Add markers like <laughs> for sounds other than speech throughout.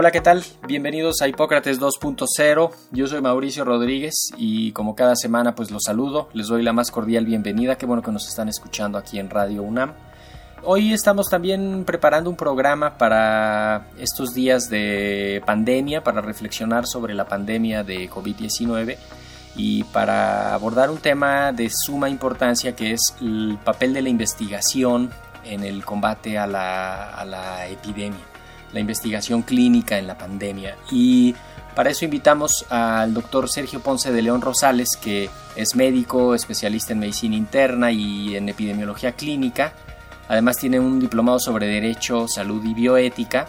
Hola, ¿qué tal? Bienvenidos a Hipócrates 2.0. Yo soy Mauricio Rodríguez y como cada semana pues los saludo, les doy la más cordial bienvenida. Qué bueno que nos están escuchando aquí en Radio UNAM. Hoy estamos también preparando un programa para estos días de pandemia, para reflexionar sobre la pandemia de COVID-19 y para abordar un tema de suma importancia que es el papel de la investigación en el combate a la, a la epidemia la investigación clínica en la pandemia. Y para eso invitamos al doctor Sergio Ponce de León Rosales, que es médico, especialista en medicina interna y en epidemiología clínica. Además tiene un diplomado sobre Derecho, Salud y Bioética.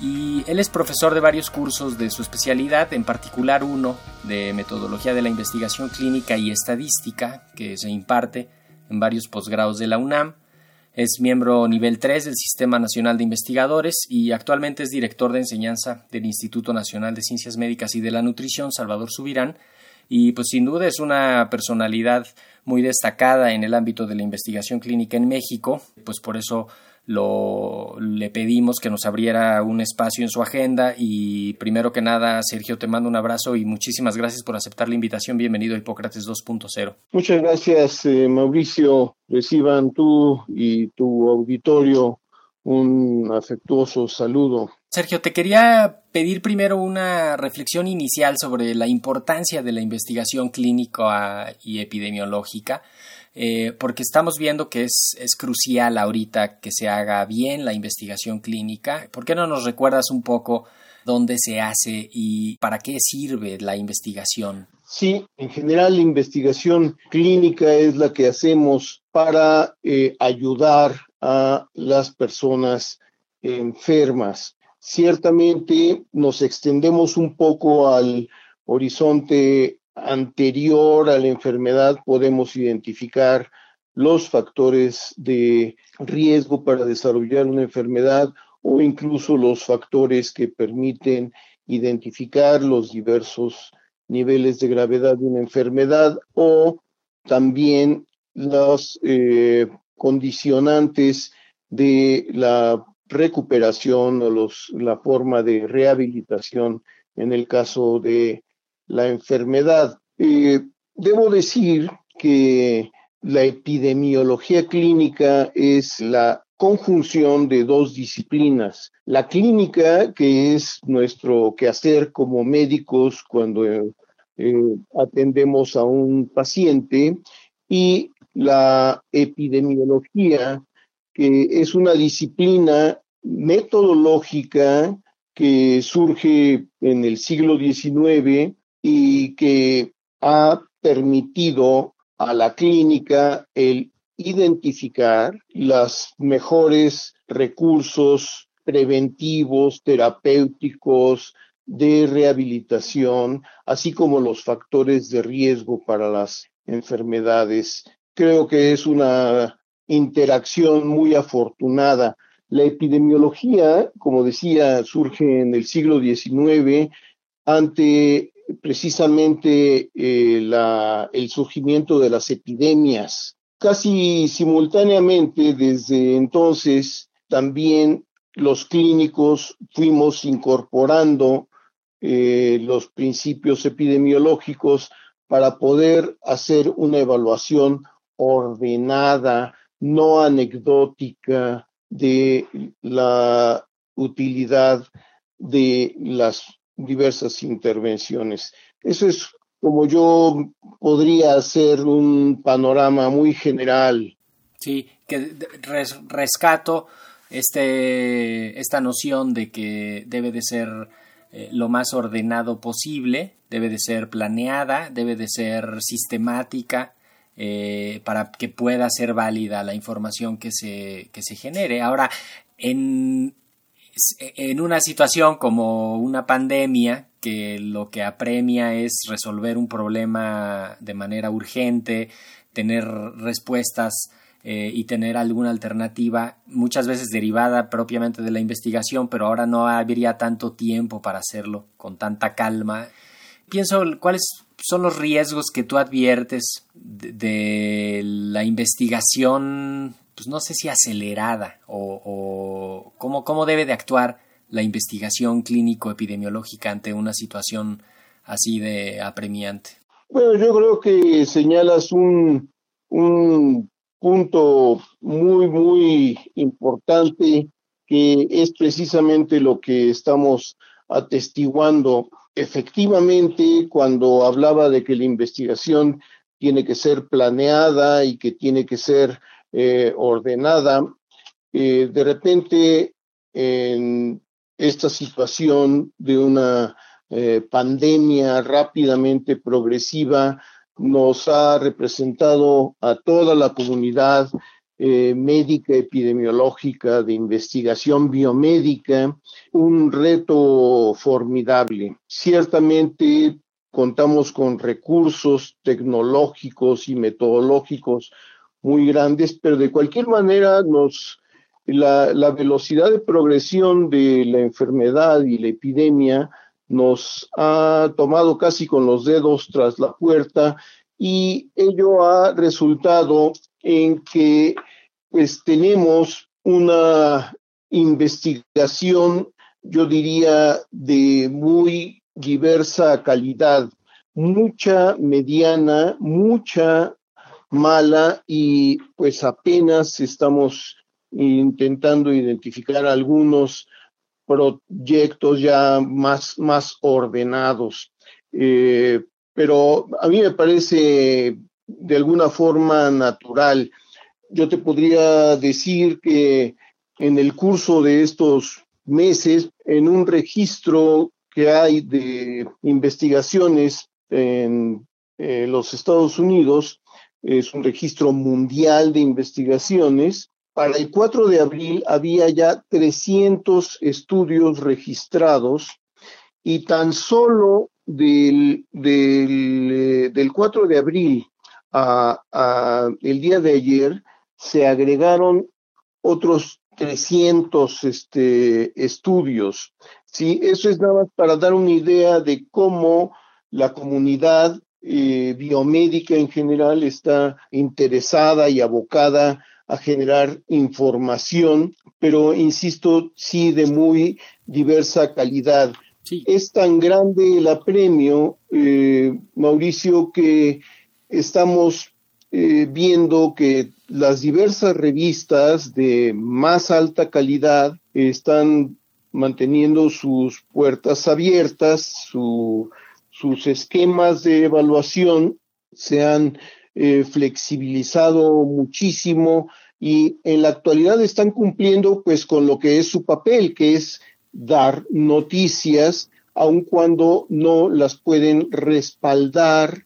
Y él es profesor de varios cursos de su especialidad, en particular uno de metodología de la investigación clínica y estadística, que se imparte en varios posgrados de la UNAM es miembro nivel 3 del Sistema Nacional de Investigadores y actualmente es director de enseñanza del Instituto Nacional de Ciencias Médicas y de la Nutrición, Salvador Subirán. Y pues sin duda es una personalidad muy destacada en el ámbito de la investigación clínica en México, pues por eso lo, le pedimos que nos abriera un espacio en su agenda y primero que nada, Sergio, te mando un abrazo y muchísimas gracias por aceptar la invitación. Bienvenido a Hipócrates 2.0. Muchas gracias, eh, Mauricio. Reciban tú y tu auditorio un afectuoso saludo. Sergio, te quería pedir primero una reflexión inicial sobre la importancia de la investigación clínica y epidemiológica eh, porque estamos viendo que es, es crucial ahorita que se haga bien la investigación clínica. ¿Por qué no nos recuerdas un poco dónde se hace y para qué sirve la investigación? Sí, en general la investigación clínica es la que hacemos para eh, ayudar a las personas enfermas. Ciertamente nos extendemos un poco al horizonte anterior a la enfermedad podemos identificar los factores de riesgo para desarrollar una enfermedad o incluso los factores que permiten identificar los diversos niveles de gravedad de una enfermedad o también los eh, condicionantes de la recuperación o los, la forma de rehabilitación en el caso de la enfermedad. Eh, debo decir que la epidemiología clínica es la conjunción de dos disciplinas. La clínica, que es nuestro quehacer como médicos cuando eh, atendemos a un paciente, y la epidemiología, que es una disciplina metodológica que surge en el siglo XIX y que ha permitido a la clínica el identificar los mejores recursos preventivos, terapéuticos, de rehabilitación, así como los factores de riesgo para las enfermedades. Creo que es una interacción muy afortunada. La epidemiología, como decía, surge en el siglo XIX ante precisamente eh, el surgimiento de las epidemias. Casi simultáneamente desde entonces también los clínicos fuimos incorporando eh, los principios epidemiológicos para poder hacer una evaluación ordenada, no anecdótica de la utilidad de las diversas intervenciones. Eso es como yo podría hacer un panorama muy general. Sí, que rescato este, esta noción de que debe de ser eh, lo más ordenado posible, debe de ser planeada, debe de ser sistemática eh, para que pueda ser válida la información que se, que se genere. Ahora, en, en una situación como una pandemia, que lo que apremia es resolver un problema de manera urgente, tener respuestas eh, y tener alguna alternativa, muchas veces derivada propiamente de la investigación, pero ahora no habría tanto tiempo para hacerlo con tanta calma. Pienso cuáles son los riesgos que tú adviertes de, la investigación, pues no sé si acelerada o, cómo, cómo debe de actuar la investigación clínico-epidemiológica ante una situación así de apremiante? Bueno, yo creo que señalas un, un punto muy, muy importante que es precisamente lo que estamos atestiguando. Efectivamente, cuando hablaba de que la investigación tiene que ser planeada y que tiene que ser eh, ordenada, eh, de repente en esta situación de una eh, pandemia rápidamente progresiva nos ha representado a toda la comunidad eh, médica, epidemiológica, de investigación biomédica, un reto formidable. Ciertamente contamos con recursos tecnológicos y metodológicos muy grandes, pero de cualquier manera la velocidad de progresión de la enfermedad y la epidemia nos ha tomado casi con los dedos tras la puerta y ello ha resultado en que pues tenemos una investigación, yo diría, de muy diversa calidad, mucha mediana, mucha mala y pues apenas estamos intentando identificar algunos proyectos ya más, más ordenados. Eh, pero a mí me parece de alguna forma natural. Yo te podría decir que en el curso de estos meses, en un registro que hay de investigaciones en eh, los Estados Unidos, es un registro mundial de investigaciones, para el 4 de abril había ya 300 estudios registrados y tan solo del, del, 4 eh, de abril a, el día de ayer se agregaron otros 300 este, estudios. ¿sí? Eso es nada más para dar una idea de cómo la comunidad eh, biomédica en general está interesada y abocada a generar información, pero insisto, sí de muy diversa calidad. Es tan grande el apremio, eh, Mauricio, que estamos eh, viendo que las diversas revistas de más alta calidad están manteniendo sus puertas abiertas, sus esquemas de evaluación se han eh, flexibilizado muchísimo y en la actualidad están cumpliendo pues con lo que es su papel, que es dar noticias, aun cuando no las pueden respaldar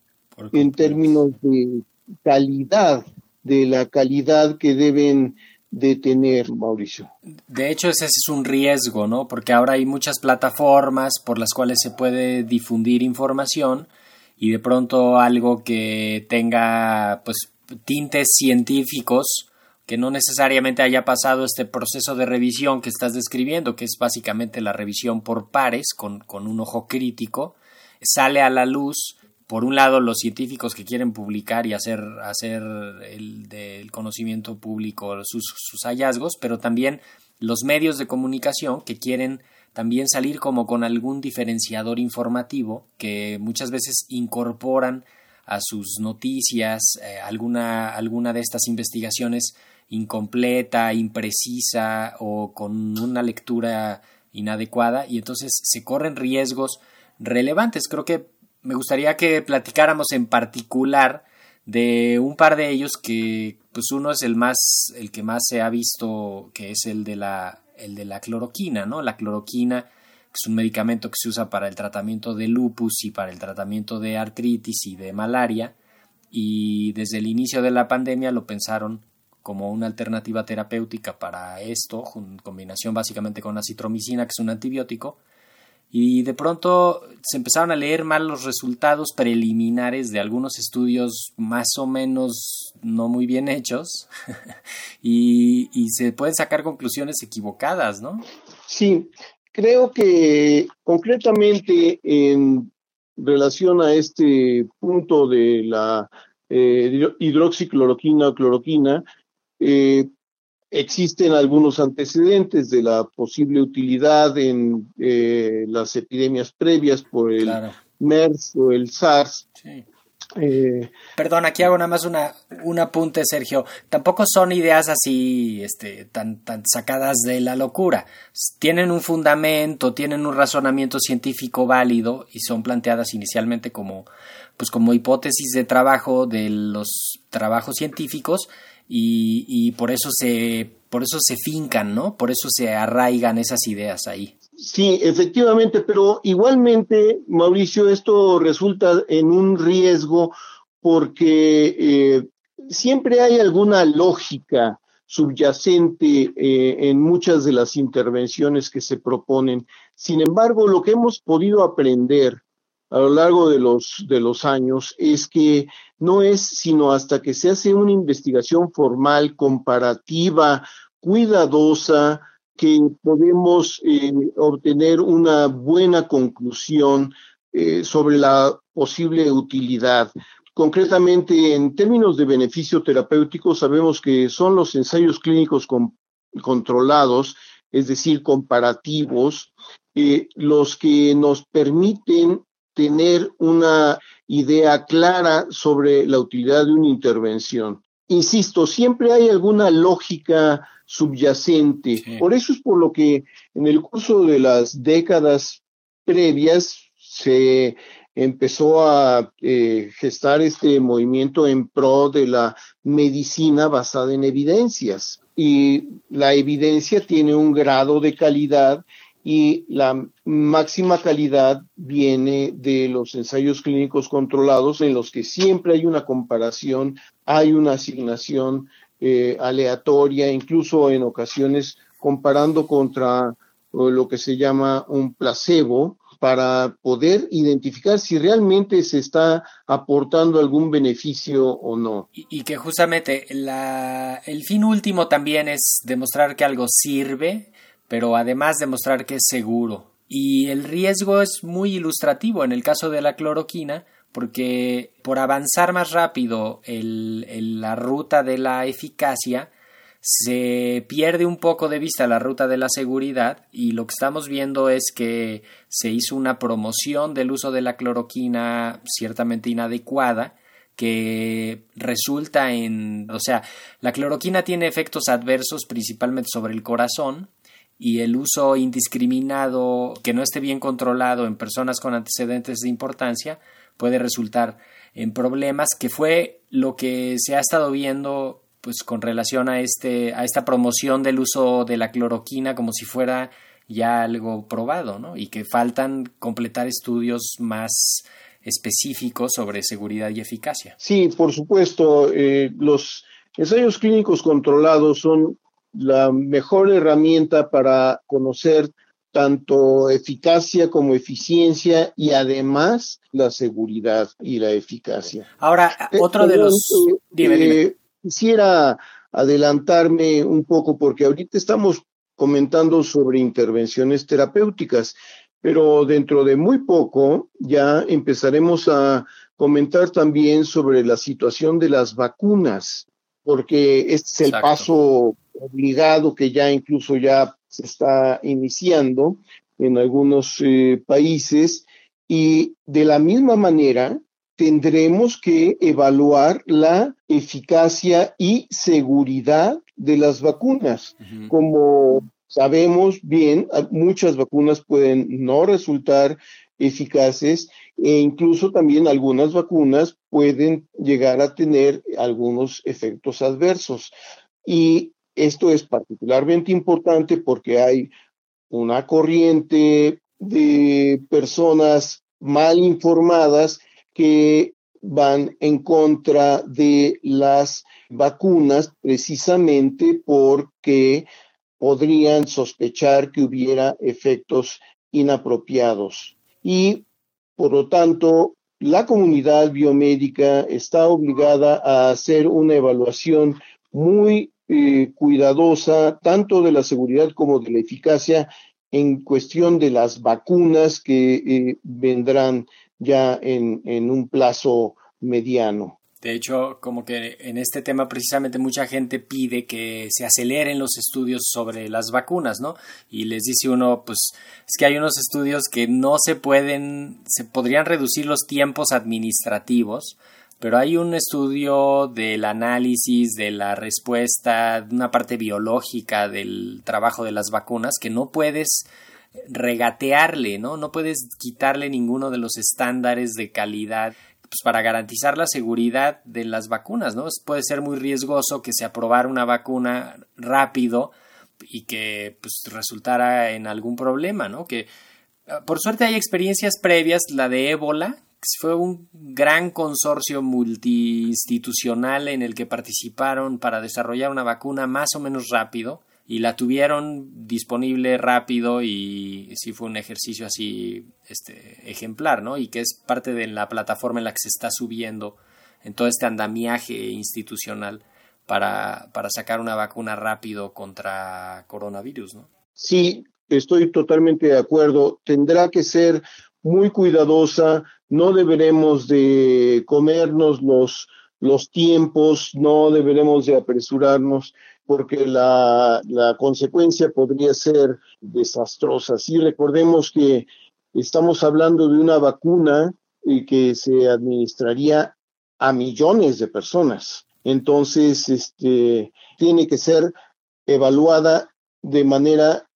en términos de calidad, de la calidad que deben de tener, Mauricio. De hecho, ese es un riesgo, ¿no? Porque ahora hay muchas plataformas por las cuales se puede difundir información y de pronto algo que tenga pues tintes científicos que no necesariamente haya pasado este proceso de revisión que estás describiendo, que es básicamente la revisión por pares con, con un ojo crítico, sale a la luz, por un lado, los científicos que quieren publicar y hacer, hacer el, del conocimiento público sus, sus hallazgos, pero también los medios de comunicación que quieren también salir como con algún diferenciador informativo que muchas veces incorporan a sus noticias eh, alguna, alguna de estas investigaciones incompleta, imprecisa o con una lectura inadecuada y entonces se corren riesgos relevantes. Creo que me gustaría que platicáramos en particular de un par de ellos que pues uno es el más el que más se ha visto que es el de la el de la cloroquina, ¿no? La cloroquina es un medicamento que se usa para el tratamiento de lupus y para el tratamiento de artritis y de malaria y desde el inicio de la pandemia lo pensaron como una alternativa terapéutica para esto, en combinación básicamente con la citromicina, que es un antibiótico, y de pronto se empezaron a leer mal los resultados preliminares de algunos estudios más o menos no muy bien hechos <laughs> y, se pueden sacar conclusiones equivocadas, ¿no? Sí, creo que concretamente en relación a este punto de la eh, hidroxicloroquina o cloroquina, eh, existen algunos antecedentes de la posible utilidad en eh, las epidemias previas por el MERS o el SARS. Eh, Perdón, aquí hago nada más una, un apunte, Sergio. Tampoco son ideas así este, tan, tan sacadas de la locura. Tienen un fundamento, tienen un razonamiento científico válido y son planteadas inicialmente como, pues como hipótesis de trabajo de los trabajos científicos y, y por eso se por eso se fincan, ¿no? Por eso se arraigan esas ideas ahí. Sí, efectivamente, pero igualmente, Mauricio, esto resulta en un riesgo porque eh, siempre hay alguna lógica subyacente eh, en muchas de las intervenciones que se proponen. Sin embargo, lo que hemos podido aprender a lo largo de los, de los años es que no es sino hasta que se hace una investigación formal, comparativa, cuidadosa, que podemos eh, obtener una buena conclusión eh, sobre la posible utilidad. Concretamente, en términos de beneficio terapéutico, sabemos que son los ensayos clínicos controlados, es decir, comparativos, eh, los que nos permiten tener una idea clara sobre la utilidad de una intervención. Insisto, siempre hay alguna lógica subyacente. Por eso es por lo que en el curso de las décadas previas se empezó a eh, gestar este movimiento en pro de la medicina basada en evidencias. Y la evidencia tiene un grado de calidad y la máxima calidad viene de los ensayos clínicos controlados en los que siempre hay una comparación, hay una asignación eh, aleatoria, incluso en ocasiones comparando contra lo que se llama un placebo para poder identificar si realmente se está aportando algún beneficio o no. Y, y que justamente la, el fin último también es demostrar que algo sirve pero además demostrar que es seguro. Y el riesgo es muy ilustrativo en el caso de la cloroquina, porque por avanzar más rápido el, la ruta de la eficacia, se pierde un poco de vista la ruta de la seguridad y lo que estamos viendo es que se hizo una promoción del uso de la cloroquina ciertamente inadecuada que resulta en, o sea, la cloroquina tiene efectos adversos principalmente sobre el corazón, y el uso indiscriminado que no esté bien controlado en personas con antecedentes de importancia puede resultar en problemas que fue lo que se ha estado viendo pues con relación a este a esta promoción del uso de la cloroquina como si fuera ya algo probado ¿no? y que faltan completar estudios más específicos sobre seguridad y eficacia. Sí, por supuesto, eh, los ensayos clínicos controlados son la mejor herramienta para conocer tanto eficacia como eficiencia y además la seguridad y la eficacia. Ahora, eh, otro de los... Eh, quisiera adelantarme un poco porque ahorita estamos comentando sobre intervenciones terapéuticas, pero dentro de muy poco ya empezaremos a comentar también sobre la situación de las vacunas, porque este es el paso obligado que ya incluso ya se está iniciando en algunos eh, países y de la misma manera tendremos que evaluar la eficacia y seguridad de las vacunas. Como sabemos bien, muchas vacunas pueden no resultar eficaces e incluso también algunas vacunas pueden llegar a tener algunos efectos adversos. Y esto es particularmente importante porque hay una corriente de personas mal informadas que van en contra de las vacunas precisamente porque podrían sospechar que hubiera efectos inapropiados. Y por lo tanto, la comunidad biomédica está obligada a hacer una evaluación muy eh, cuidadosa, tanto de la seguridad como de la eficacia en cuestión de las vacunas que eh, vendrán ya en, en un plazo mediano. De hecho, como que en este tema precisamente mucha gente pide que se aceleren los estudios sobre las vacunas, ¿no? Y les dice uno, pues es que hay unos estudios que no se pueden, se podrían reducir los tiempos administrativos, pero hay un estudio del análisis, de la respuesta, una parte biológica del trabajo de las vacunas que no puedes regatearle, ¿no? No puedes quitarle ninguno de los estándares de calidad pues, para garantizar la seguridad de las vacunas, ¿no? Puede ser muy riesgoso que se aprobara una vacuna rápido y que pues, resultara en algún problema, ¿no? Que ah, por suerte hay experiencias previas, la de ébola, fue un gran consorcio multiinstitucional en el que participaron para desarrollar una vacuna más o menos rápido y la tuvieron disponible rápido y sí fue un ejercicio así este, ejemplar, ¿no? Y que es parte de la plataforma en la que se está subiendo en todo este andamiaje institucional para, para sacar una vacuna rápido contra coronavirus, ¿no? Sí, estoy totalmente de acuerdo. Tendrá que ser muy cuidadosa, no deberemos de comernos los, los tiempos, no deberemos de apresurarnos porque la, la consecuencia podría ser desastrosa. Sí, recordemos que estamos hablando de una vacuna y que se administraría a millones de personas. Entonces, este, tiene que ser evaluada de manera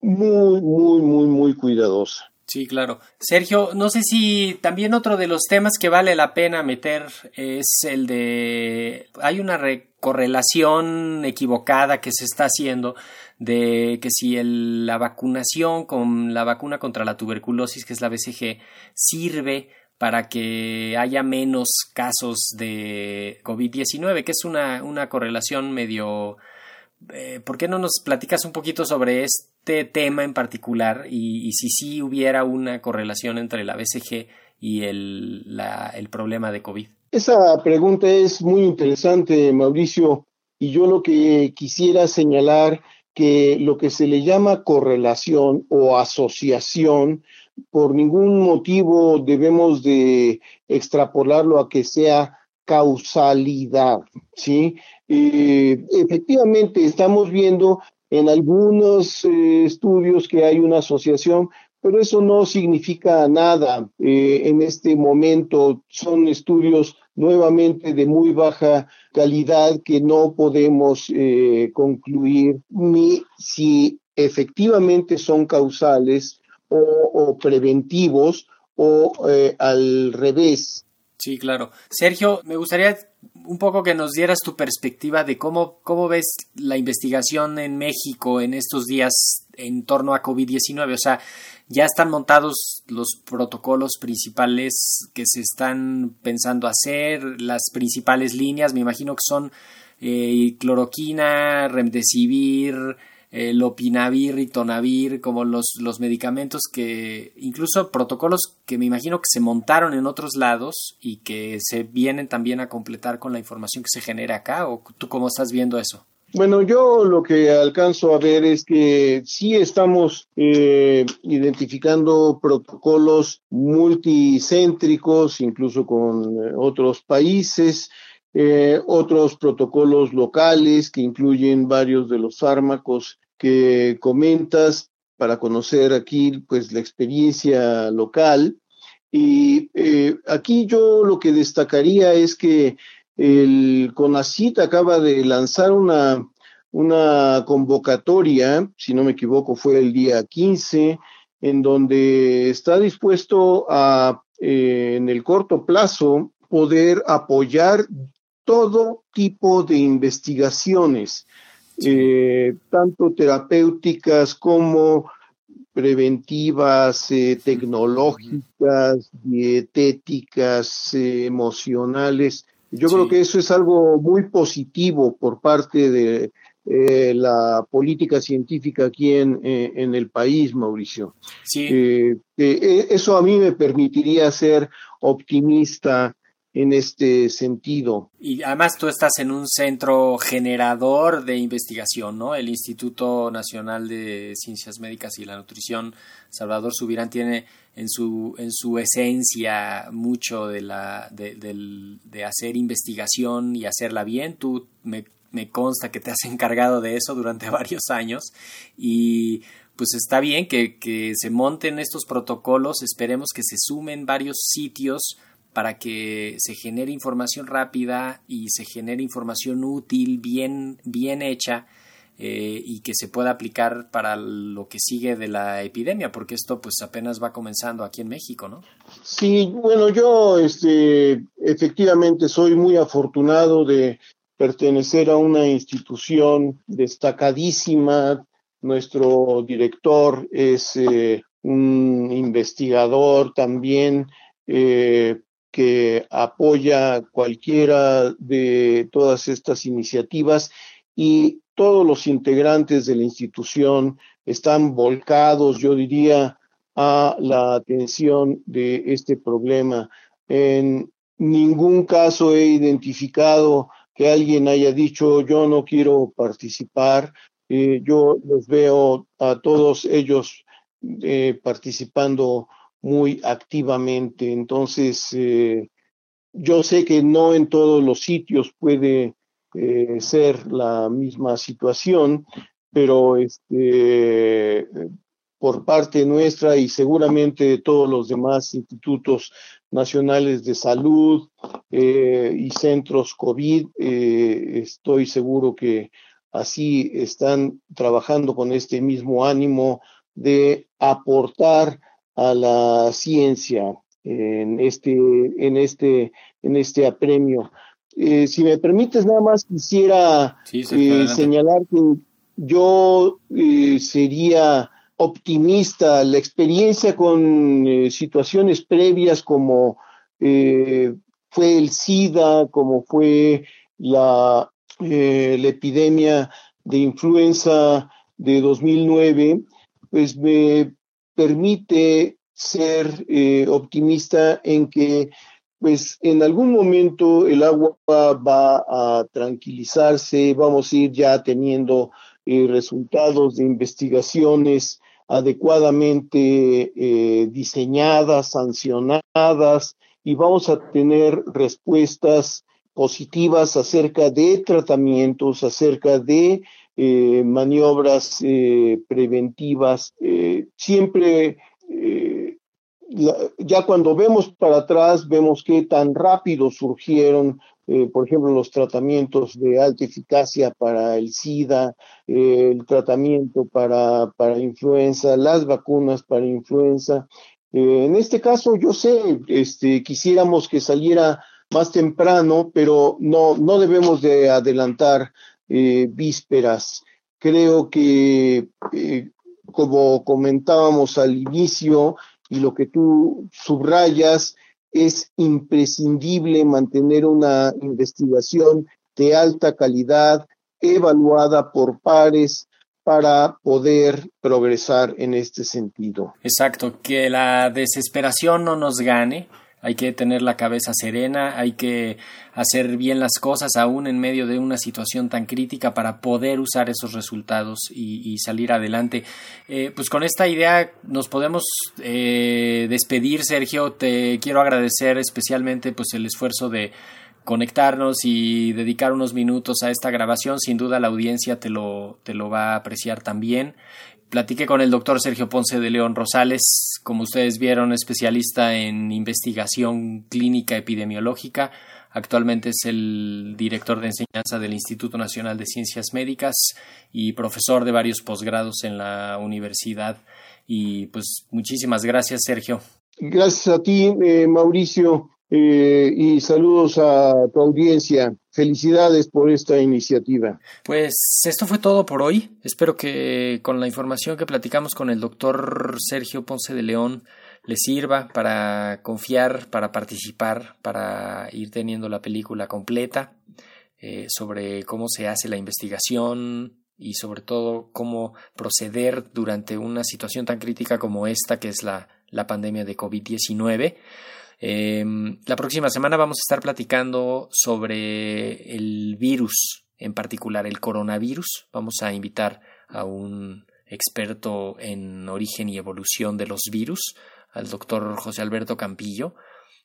muy, muy, muy, muy cuidadosa. Sí, claro. Sergio, no sé si también otro de los temas que vale la pena meter es el de... Hay una correlación equivocada que se está haciendo de que si la vacunación con la vacuna contra la tuberculosis, que es la BCG, sirve para que haya menos casos de COVID-19, que es una, una correlación medio... Eh, ¿Por qué no nos platicas un poquito sobre este tema en particular y, si sí hubiera una correlación entre la BCG y el, el problema de COVID? Esa pregunta es muy interesante, Mauricio, y yo lo que quisiera señalar que lo que se le llama correlación o asociación, por ningún motivo debemos de extrapolarlo a que sea causalidad, ¿sí? Efectivamente, estamos viendo en algunos eh, estudios que hay una asociación, pero eso no significa nada eh, en este momento. Son estudios nuevamente de muy baja calidad que no podemos eh, concluir ni si efectivamente son causales o preventivos o al revés. Sí, claro. Sergio, me gustaría un poco que nos dieras tu perspectiva de cómo, cómo ves la investigación en México en estos días en torno a COVID-19. O sea, ya están montados los protocolos principales que se están pensando hacer, las principales líneas, me imagino que son eh, cloroquina, remdesivir, el eh, lopinavir, ritonavir, como los, los medicamentos que, incluso protocolos que me imagino que se montaron en otros lados y que se vienen también a completar con la información que se genera acá, o tú cómo estás viendo eso? Bueno, yo lo que alcanzo a ver es que sí estamos eh, identificando protocolos multicéntricos, incluso con eh, otros países, otros protocolos locales que incluyen varios de los fármacos que comentas para conocer aquí pues la experiencia local. Y eh, aquí yo lo que destacaría es que el CONACIT acaba de lanzar una, una convocatoria, si no me equivoco fue el día 15, en donde está dispuesto a eh, en el corto plazo poder apoyar todo tipo de investigaciones, eh, tanto terapéuticas como preventivas, eh, tecnológicas, dietéticas, emocionales. Yo creo que eso es algo muy positivo por parte de eh, la política científica aquí en, eh, en el país, Mauricio. Sí. Eh, eso a mí me permitiría ser optimista en este sentido. Y además tú estás en un centro generador de investigación, ¿no? El Instituto Nacional de Ciencias Médicas y la Nutrición, Salvador Subirán, tiene en su, en su esencia mucho de, la, de, de hacer investigación y hacerla bien. Tú me me consta que te has <laughs> encargado de eso durante <laughs> varios años y pues está bien que, que, se monten estos protocolos, esperemos que se sumen varios sitios para que se genere información rápida y se genere información útil, bien, bien hecha eh, y que se pueda aplicar para lo que sigue de la epidemia, porque esto pues apenas va comenzando aquí en México, ¿no? Sí, bueno, yo este, efectivamente soy muy afortunado de pertenecer a una institución destacadísima. Nuestro director es eh, un investigador también eh, que apoya cualquiera de todas estas iniciativas y todos los integrantes de la institución están volcados, yo diría, a la atención de este problema. En ningún caso he identificado que alguien haya dicho yo no quiero participar. Eh, yo los veo a todos ellos eh, participando muy activamente. Entonces, eh, yo sé que no en todos los sitios puede ser la misma situación, pero este, por parte nuestra y seguramente de todos los demás institutos nacionales de salud eh, y centros COVID. Eh, estoy seguro que así están trabajando con este mismo ánimo de aportar a la ciencia en este, en este, en este apremio. Eh, si me permites, nada más quisiera señalar que yo sería optimista. La experiencia con eh, situaciones previas como eh, fue el SIDA, como fue la, eh, la epidemia de influenza de 2009, pues me permite ser optimista en que pues en algún momento el agua va a tranquilizarse, vamos a ir ya teniendo resultados de investigaciones adecuadamente eh, diseñadas, sancionadas y vamos a tener respuestas positivas acerca de tratamientos, acerca de eh, maniobras eh, preventivas. siempre, ya cuando vemos para atrás, vemos qué tan rápido surgieron eh, por ejemplo, los tratamientos de alta eficacia para el SIDA, eh, el tratamiento para, para influenza, las vacunas para influenza. Eh, en este caso, yo sé, este, quisiéramos que saliera más temprano, pero no, no debemos de adelantar vísperas. Creo que, como comentábamos al inicio, y lo que tú subrayas, es imprescindible mantener una investigación de alta calidad, evaluada por pares, para poder progresar en este sentido. Exacto, que la desesperación no nos gane, hay que tener la cabeza serena, hay que hacer bien las cosas aún en medio de una situación tan crítica para poder usar esos resultados y, salir adelante. Eh, pues con esta idea nos podemos eh, despedir, Sergio. Te quiero agradecer especialmente pues el esfuerzo de conectarnos y dedicar unos minutos a esta grabación. Sin duda la audiencia te lo, te lo va a apreciar también. Platiqué con el doctor Sergio Ponce de León Rosales, como ustedes vieron, especialista en investigación clínica epidemiológica. Actualmente es el director de enseñanza del Instituto Nacional de Ciencias Médicas y profesor de varios posgrados en la universidad. Y pues muchísimas gracias, Sergio. Gracias a ti, eh, Mauricio, eh, y saludos a tu audiencia. Felicidades por esta iniciativa. Pues esto fue todo por hoy. Espero que con la información que platicamos con el doctor Sergio Ponce de León les sirva para confiar, para participar, para ir teniendo la película completa eh, sobre cómo se hace la investigación y sobre todo cómo proceder durante una situación tan crítica como esta que es la, la pandemia de COVID-19. Em, la próxima semana vamos a estar platicando sobre el virus, en particular el coronavirus. Vamos a invitar a un experto en origen y evolución de los virus, al doctor José Alberto Campillo,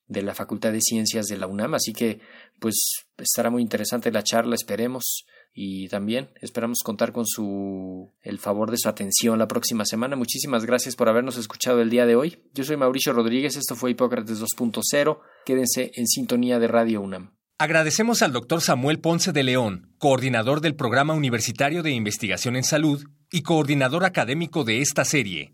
de la Facultad de Ciencias de la UNAM. Así que, pues, estará muy interesante la charla, esperemos y también esperamos contar con su el favor de su atención la próxima semana. Muchísimas gracias por habernos escuchado el día de hoy. Yo soy Mauricio Rodríguez, esto fue Hipócrates 2.0. Quédense en sintonía de Radio UNAM. Agradecemos al doctor Samuel Ponce de León, coordinador del Programa Universitario de Investigación en Salud y coordinador académico de esta serie.